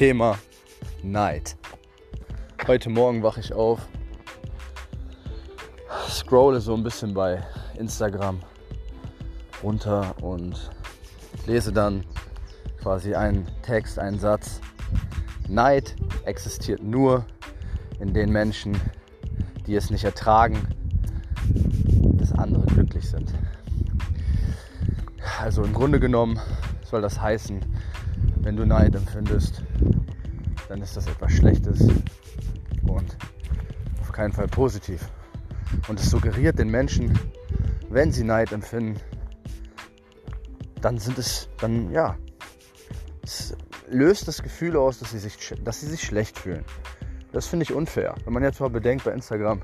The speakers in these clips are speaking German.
Thema Neid. Heute Morgen wache ich auf, scrolle so ein bisschen bei Instagram runter und lese dann quasi einen Text, einen Satz. Neid existiert nur in den Menschen, die es nicht ertragen, dass andere glücklich sind. Also im Grunde genommen soll das heißen, wenn du Neid empfindest, dann ist das etwas Schlechtes und auf keinen Fall positiv. Und es suggeriert den Menschen, wenn sie Neid empfinden, dann sind es, dann ja, es löst das Gefühl aus, dass sie sich, dass sie sich schlecht fühlen. Das finde ich unfair. Wenn man jetzt mal bedenkt, bei Instagram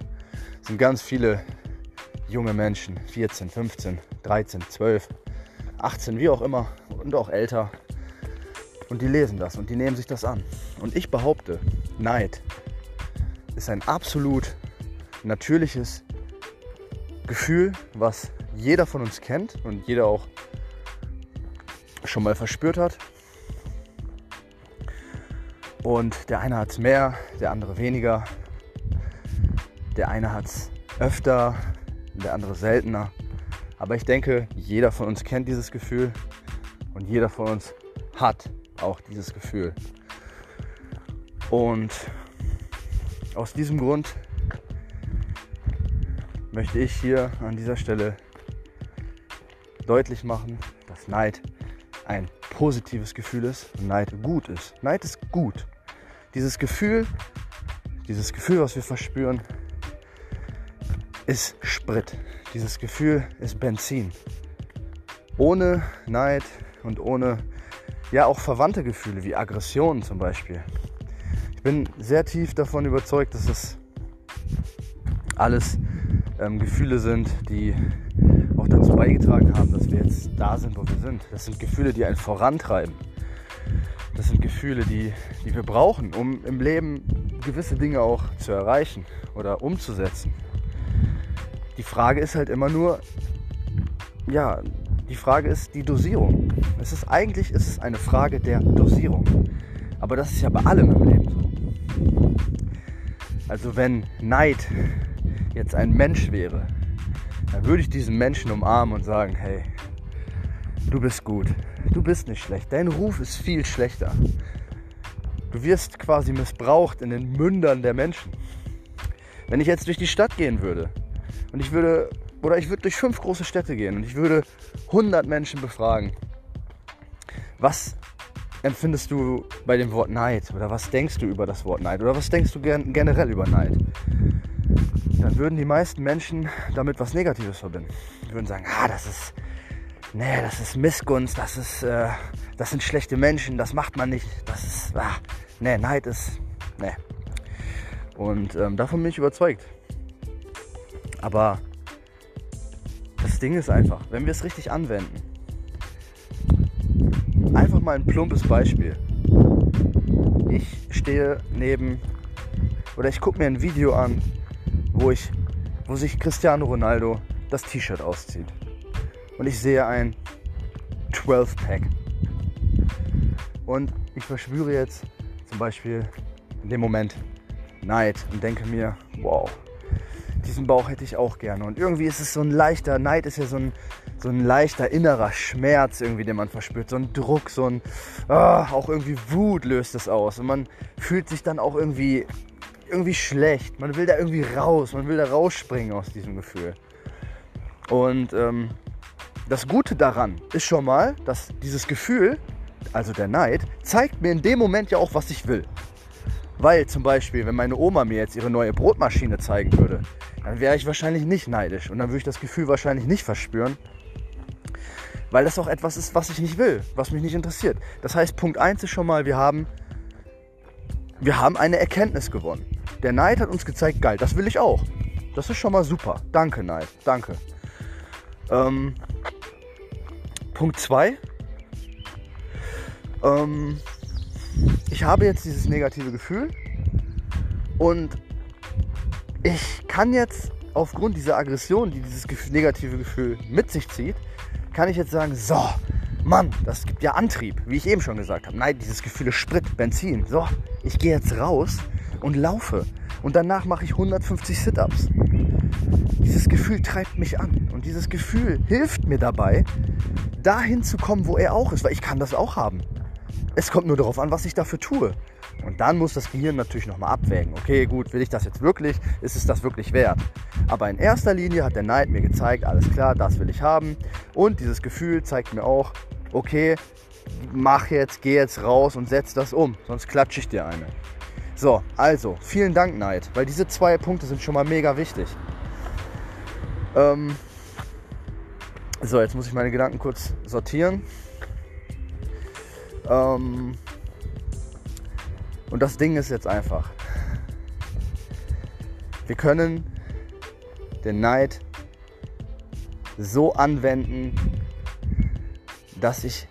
sind ganz viele junge Menschen, 14, 15, 13, 12, 18, wie auch immer und auch älter. Und die lesen das und die nehmen sich das an. Und ich behaupte, Neid ist ein absolut natürliches Gefühl, was jeder von uns kennt und jeder auch schon mal verspürt hat. Und der eine hat es mehr, der andere weniger. Der eine hat es öfter, der andere seltener. Aber ich denke, jeder von uns kennt dieses Gefühl und jeder von uns hat auch dieses Gefühl. Und aus diesem Grund möchte ich hier an dieser Stelle deutlich machen, dass Neid ein positives Gefühl ist und Neid gut ist. Neid ist gut. Dieses Gefühl, dieses Gefühl, was wir verspüren, ist Sprit. Dieses Gefühl ist Benzin. Ohne Neid und ohne ja auch verwandte Gefühle wie Aggression zum Beispiel. Ich bin sehr tief davon überzeugt, dass es alles ähm, Gefühle sind, die auch dazu beigetragen haben, dass wir jetzt da sind, wo wir sind. Das sind Gefühle, die einen vorantreiben. Das sind Gefühle, die, die wir brauchen, um im Leben gewisse Dinge auch zu erreichen oder umzusetzen. Die Frage ist halt immer nur, ja, die Frage ist die Dosierung. Es ist eigentlich ist es eine Frage der Dosierung. Aber das ist ja bei allem im Leben so. Also wenn Neid jetzt ein Mensch wäre, dann würde ich diesen Menschen umarmen und sagen, hey, du bist gut, du bist nicht schlecht, dein Ruf ist viel schlechter. Du wirst quasi missbraucht in den Mündern der Menschen. Wenn ich jetzt durch die Stadt gehen würde und ich würde, oder ich würde durch fünf große Städte gehen und ich würde 100 Menschen befragen, was empfindest du bei dem Wort Neid oder was denkst du über das Wort Neid oder was denkst du generell über Neid? Dann würden die meisten Menschen damit was Negatives verbinden. Die würden sagen, ah, das ist, nee, das ist Missgunst, das ist, äh, das sind schlechte Menschen, das macht man nicht, das ist, ah, nee, Neid ist, nee. Und ähm, davon bin ich überzeugt. Aber das Ding ist einfach, wenn wir es richtig anwenden, einfach mal ein plumpes Beispiel. Ich stehe neben oder ich gucke mir ein Video an, wo ich, wo sich Cristiano Ronaldo das T-Shirt auszieht. Und ich sehe ein 12-Pack. Und ich verspüre jetzt zum Beispiel in dem Moment Neid und denke mir, wow, diesen Bauch hätte ich auch gerne. Und irgendwie ist es so ein leichter, Neid ist ja so ein, so ein leichter innerer Schmerz irgendwie, den man verspürt. So ein Druck, so ein, oh, auch irgendwie Wut löst es aus. Und man fühlt sich dann auch irgendwie, irgendwie schlecht. Man will da irgendwie raus, man will da rausspringen aus diesem Gefühl. Und ähm, das Gute daran ist schon mal, dass dieses Gefühl, also der Neid, zeigt mir in dem Moment ja auch, was ich will. Weil zum Beispiel, wenn meine Oma mir jetzt ihre neue Brotmaschine zeigen würde, dann wäre ich wahrscheinlich nicht neidisch und dann würde ich das Gefühl wahrscheinlich nicht verspüren, weil das auch etwas ist, was ich nicht will, was mich nicht interessiert. Das heißt, Punkt 1 ist schon mal, wir haben, wir haben eine Erkenntnis gewonnen. Der Neid hat uns gezeigt, geil, das will ich auch. Das ist schon mal super. Danke, Neid, danke. Ähm, Punkt 2. Ähm, ich habe jetzt dieses negative Gefühl und ich kann jetzt aufgrund dieser Aggression, die dieses negative Gefühl mit sich zieht, kann ich jetzt sagen, so, Mann, das gibt ja Antrieb, wie ich eben schon gesagt habe. Nein, dieses Gefühl ist Sprit, Benzin. So, ich gehe jetzt raus und laufe. Und danach mache ich 150 Sit-Ups. Dieses Gefühl treibt mich an. Und dieses Gefühl hilft mir dabei, dahin zu kommen, wo er auch ist. Weil ich kann das auch haben. Es kommt nur darauf an, was ich dafür tue. Und dann muss das Gehirn natürlich nochmal abwägen. Okay, gut, will ich das jetzt wirklich? Ist es das wirklich wert? Aber in erster Linie hat der Neid mir gezeigt, alles klar, das will ich haben. Und dieses Gefühl zeigt mir auch, okay, mach jetzt, geh jetzt raus und setz das um, sonst klatsche ich dir eine. So, also, vielen Dank, Neid, weil diese zwei Punkte sind schon mal mega wichtig. Ähm so, jetzt muss ich meine Gedanken kurz sortieren. Ähm und das Ding ist jetzt einfach. Wir können den Neid so anwenden, dass ich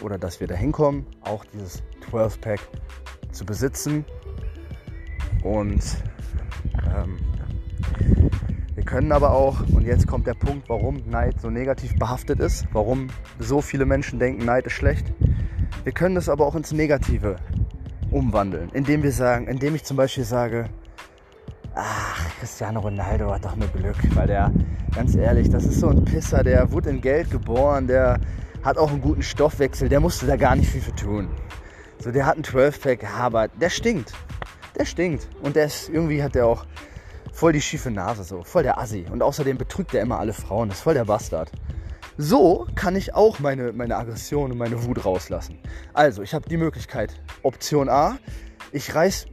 oder dass wir dahin kommen, auch dieses 12-Pack zu besitzen. Und ähm, wir können aber auch, und jetzt kommt der Punkt, warum Neid so negativ behaftet ist, warum so viele Menschen denken, Neid ist schlecht. Wir können das aber auch ins Negative umwandeln, indem wir sagen, indem ich zum Beispiel sage, ach, Cristiano Ronaldo hat doch nur Glück, weil der, ganz ehrlich, das ist so ein Pisser, der wurde in Geld geboren, der hat auch einen guten Stoffwechsel, der musste da gar nicht viel für tun. So, der hat einen 12-Pack, aber der stinkt. Der stinkt. Und der ist, irgendwie hat der auch voll die schiefe Nase, so, voll der Assi. Und außerdem betrügt er immer alle Frauen, das ist voll der Bastard. So kann ich auch meine, meine Aggression und meine Wut rauslassen. Also, ich habe die Möglichkeit. Option A, ich reiß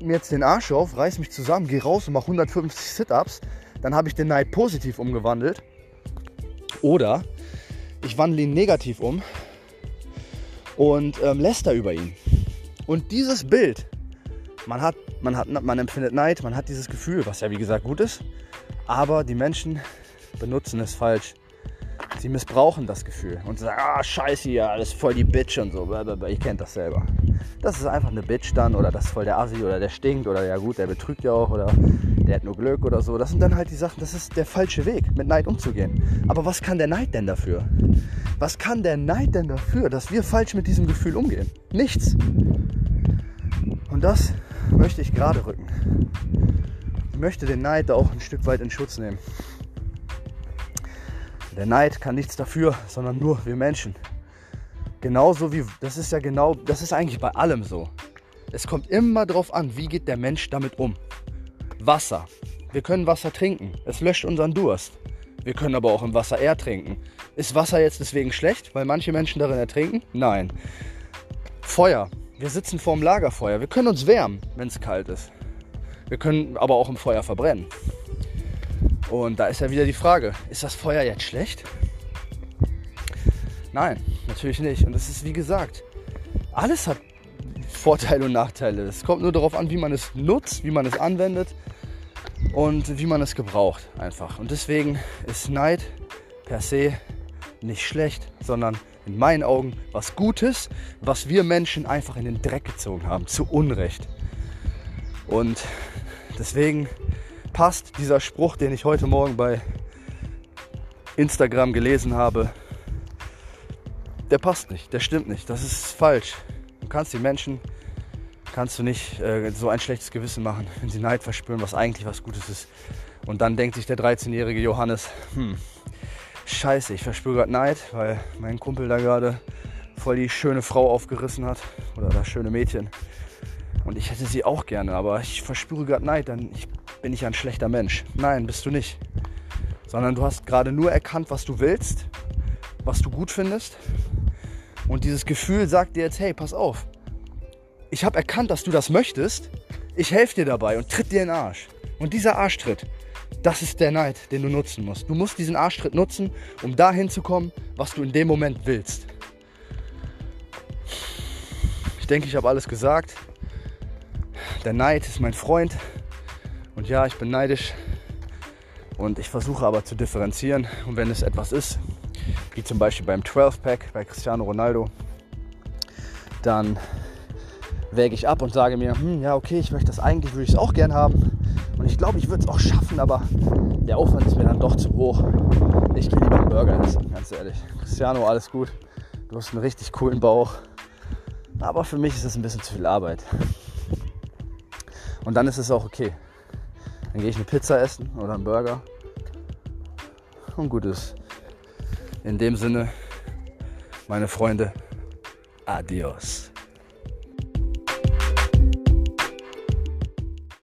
mir jetzt den Arsch auf, reiß mich zusammen, gehe raus und mache 150 Sit-Ups. Dann habe ich den Neid positiv umgewandelt. Oder ich wandle ihn negativ um und ähm, läster über ihn. Und dieses Bild, man, hat, man, hat, man empfindet Neid, man hat dieses Gefühl, was ja wie gesagt gut ist, aber die Menschen benutzen es falsch. Sie missbrauchen das Gefühl und sagen, ah, scheiße hier, alles voll die Bitch und so. Ich kennt das selber. Das ist einfach eine Bitch dann oder das ist voll der Assi oder der stinkt oder ja gut, der betrügt ja auch oder der hat nur Glück oder so. Das sind dann halt die Sachen, das ist der falsche Weg, mit Neid umzugehen. Aber was kann der Neid denn dafür? Was kann der Neid denn dafür, dass wir falsch mit diesem Gefühl umgehen? Nichts. Und das möchte ich gerade rücken. Ich möchte den Neid da auch ein Stück weit in Schutz nehmen. Der Neid kann nichts dafür, sondern nur wir Menschen. Genauso wie, das ist ja genau, das ist eigentlich bei allem so. Es kommt immer darauf an, wie geht der Mensch damit um. Wasser. Wir können Wasser trinken. Es löscht unseren Durst. Wir können aber auch im Wasser eher trinken. Ist Wasser jetzt deswegen schlecht, weil manche Menschen darin ertrinken? Nein. Feuer. Wir sitzen vorm Lagerfeuer. Wir können uns wärmen, wenn es kalt ist. Wir können aber auch im Feuer verbrennen. Und da ist ja wieder die Frage, ist das Feuer jetzt schlecht? Nein, natürlich nicht. Und es ist wie gesagt, alles hat Vorteile und Nachteile. Es kommt nur darauf an, wie man es nutzt, wie man es anwendet und wie man es gebraucht einfach. Und deswegen ist Neid per se nicht schlecht, sondern in meinen Augen was Gutes, was wir Menschen einfach in den Dreck gezogen haben, zu Unrecht. Und deswegen passt dieser Spruch, den ich heute Morgen bei Instagram gelesen habe, der passt nicht, der stimmt nicht, das ist falsch. Du kannst die Menschen, kannst du nicht äh, so ein schlechtes Gewissen machen, wenn sie Neid verspüren, was eigentlich was Gutes ist. Und dann denkt sich der 13-jährige Johannes, hm, scheiße, ich verspüre gerade Neid, weil mein Kumpel da gerade voll die schöne Frau aufgerissen hat oder das schöne Mädchen. Und ich hätte sie auch gerne, aber ich verspüre gerade Neid, dann ich, bin ich ein schlechter Mensch. Nein, bist du nicht. Sondern du hast gerade nur erkannt, was du willst, was du gut findest und dieses Gefühl sagt dir jetzt, hey, pass auf. Ich habe erkannt, dass du das möchtest. Ich helfe dir dabei und tritt dir in den Arsch. Und dieser Arschtritt, das ist der Neid, den du nutzen musst. Du musst diesen Arschtritt nutzen, um dahin zu kommen, was du in dem Moment willst. Ich denke, ich habe alles gesagt. Der Neid ist mein Freund. Und ja, ich bin neidisch. Und ich versuche aber zu differenzieren. Und wenn es etwas ist, wie zum Beispiel beim 12-Pack bei Cristiano Ronaldo, dann wäge ich ab und sage mir, hm, ja okay, ich möchte das eigentlich, würde ich es auch gern haben. Und ich glaube, ich würde es auch schaffen, aber der Aufwand ist mir dann doch zu hoch. Ich gehe lieber einen Burger essen, ganz ehrlich. Cristiano, alles gut. du hast einen richtig coolen Bauch. Aber für mich ist das ein bisschen zu viel Arbeit. Und dann ist es auch okay. Dann gehe ich eine Pizza essen oder einen Burger. Und gut ist. In dem Sinne, meine Freunde, adios.